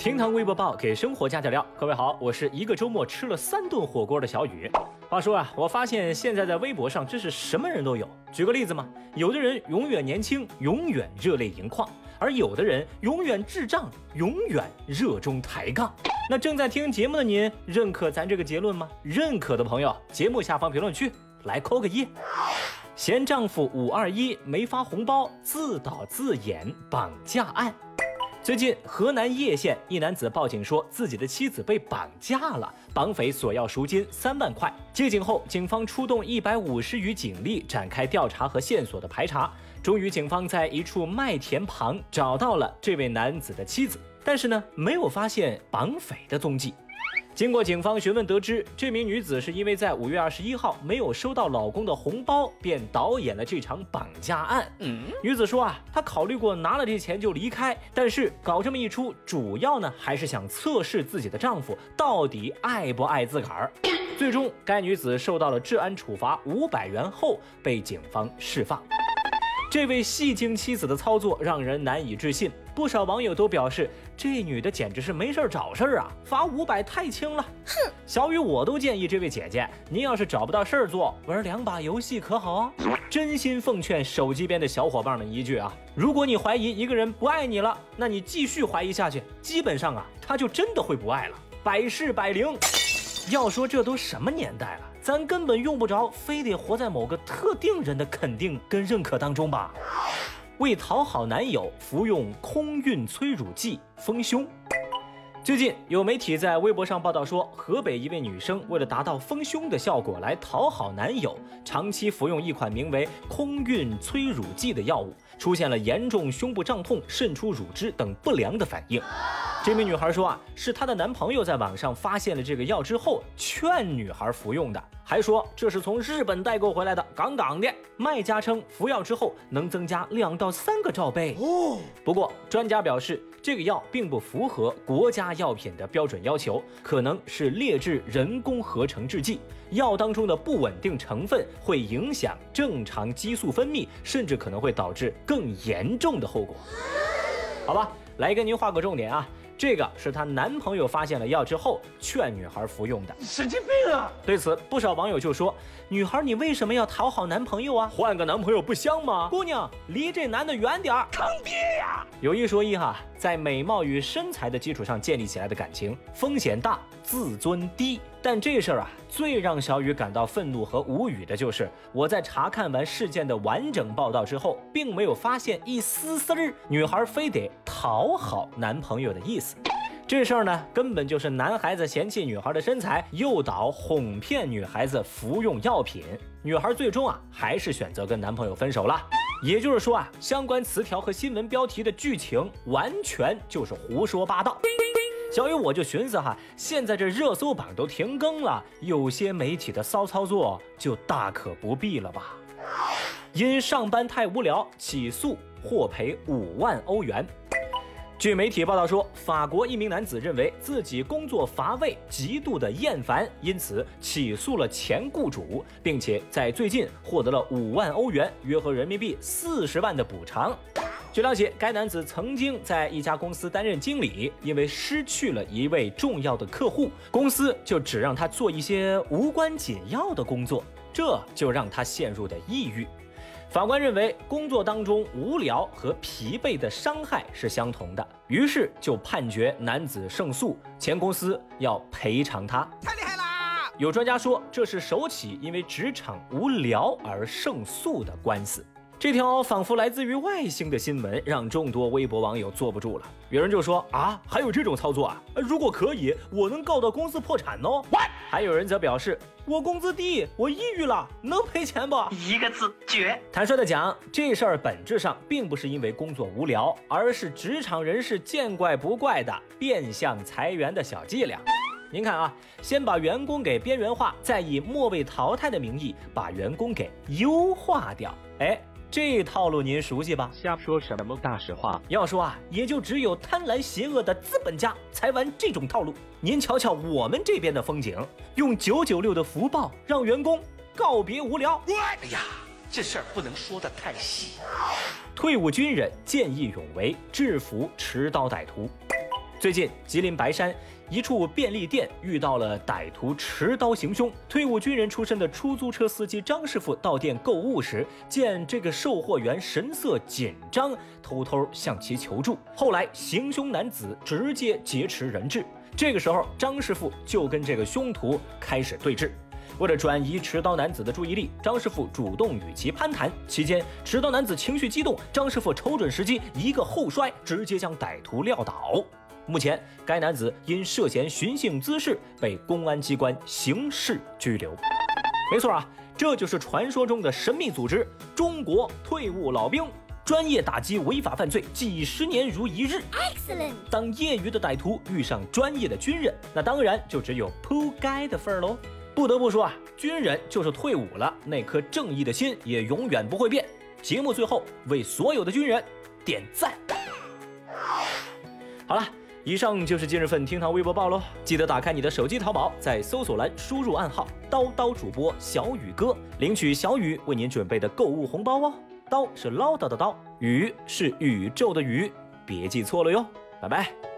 厅堂微博报给生活加点料。各位好，我是一个周末吃了三顿火锅的小雨。话说啊，我发现现在在微博上真是什么人都有。举个例子嘛，有的人永远年轻，永远热泪盈眶；而有的人永远智障，永远热衷抬杠。那正在听节目的您，认可咱这个结论吗？认可的朋友，节目下方评论区来扣个一。嫌丈夫五二一没发红包，自导自演绑架案。最近，河南叶县一男子报警说自己的妻子被绑架了，绑匪索要赎金三万块。接警后，警方出动一百五十余警力展开调查和线索的排查。终于，警方在一处麦田旁找到了这位男子的妻子，但是呢，没有发现绑匪的踪迹。经过警方询问得知，这名女子是因为在五月二十一号没有收到老公的红包，便导演了这场绑架案。嗯，女子说啊，她考虑过拿了这钱就离开，但是搞这么一出，主要呢还是想测试自己的丈夫到底爱不爱自个儿。最终，该女子受到了治安处罚五百元后，被警方释放。这位戏精妻子的操作让人难以置信，不少网友都表示，这女的简直是没事找事儿啊！罚五百太轻了。哼，小雨，我都建议这位姐姐，您要是找不到事儿做，玩两把游戏可好啊？真心奉劝手机边的小伙伴们一句啊，如果你怀疑一个人不爱你了，那你继续怀疑下去，基本上啊，他就真的会不爱了，百试百灵。要说这都什么年代了？咱根本用不着非得活在某个特定人的肯定跟认可当中吧？为讨好男友服用空运催乳剂丰胸。最近有媒体在微博上报道说，河北一位女生为了达到丰胸的效果来讨好男友，长期服用一款名为空孕催乳剂的药物，出现了严重胸部胀痛、渗出乳汁等不良的反应。这名女孩说啊，是她的男朋友在网上发现了这个药之后，劝女孩服用的，还说这是从日本代购回来的，杠杠的。卖家称服药之后能增加两到三个罩杯哦。不过专家表示，这个药并不符合国家药品的标准要求，可能是劣质人工合成制剂，药当中的不稳定成分会影响正常激素分泌，甚至可能会导致更严重的后果。好吧，来跟您画个重点啊。这个是她男朋友发现了药之后劝女孩服用的，神经病啊！对此，不少网友就说：“女孩，你为什么要讨好男朋友啊？换个男朋友不香吗？姑娘，离这男的远点儿，坑爹呀！”有一说一哈，在美貌与身材的基础上建立起来的感情，风险大，自尊低。但这事儿啊，最让小雨感到愤怒和无语的就是，我在查看完事件的完整报道之后，并没有发现一丝丝儿女孩非得讨好男朋友的意思。这事儿呢，根本就是男孩子嫌弃女孩的身材，诱导哄骗女孩子服用药品。女孩最终啊，还是选择跟男朋友分手了。也就是说啊，相关词条和新闻标题的剧情完全就是胡说八道。小雨，我就寻思哈，现在这热搜榜都停更了，有些媒体的骚操作就大可不必了吧？因上班太无聊起诉，获赔五万欧元。据媒体报道说，法国一名男子认为自己工作乏味，极度的厌烦，因此起诉了前雇主，并且在最近获得了五万欧元（约合人民币四十万）的补偿。据了解，该男子曾经在一家公司担任经理，因为失去了一位重要的客户，公司就只让他做一些无关紧要的工作，这就让他陷入的抑郁。法官认为，工作当中无聊和疲惫的伤害是相同的，于是就判决男子胜诉，前公司要赔偿他。太厉害啦！有专家说，这是首起因为职场无聊而胜诉的官司。这条仿佛来自于外星的新闻，让众多微博网友坐不住了。有人就说啊，还有这种操作啊？如果可以，我能告到公司破产哦。还有人则表示，我工资低，我抑郁了，能赔钱不？一个字，绝。坦率的讲，这事儿本质上并不是因为工作无聊，而是职场人士见怪不怪的变相裁员的小伎俩。您看啊，先把员工给边缘化，再以末位淘汰的名义把员工给优化掉。哎。这套路您熟悉吧？瞎说什么大实话？要说啊，也就只有贪婪邪恶的资本家才玩这种套路。您瞧瞧我们这边的风景，用九九六的福报让员工告别无聊。哎呀，这事儿不能说的太细。退伍军人见义勇为，制服持刀歹徒。最近，吉林白山一处便利店遇到了歹徒持刀行凶。退伍军人出身的出租车司机张师傅到店购物时，见这个售货员神色紧张，偷偷向其求助。后来，行凶男子直接劫持人质。这个时候，张师傅就跟这个凶徒开始对峙。为了转移持刀男子的注意力，张师傅主动与其攀谈。期间，持刀男子情绪激动，张师傅瞅准时机，一个后摔，直接将歹徒撂倒。目前，该男子因涉嫌寻衅滋事被公安机关刑事拘留。没错啊，这就是传说中的神秘组织——中国退伍老兵，专业打击违法犯罪，几十年如一日。Excellent。当业余的歹徒遇上专业的军人，那当然就只有扑街的份儿喽。不得不说啊，军人就是退伍了，那颗正义的心也永远不会变。节目最后为所有的军人点赞。好了。以上就是今日份厅堂微博报喽，记得打开你的手机淘宝，在搜索栏输入暗号“刀刀主播小雨哥”，领取小雨为您准备的购物红包哦。刀是唠叨的刀，雨是宇宙的雨，别记错了哟。拜拜。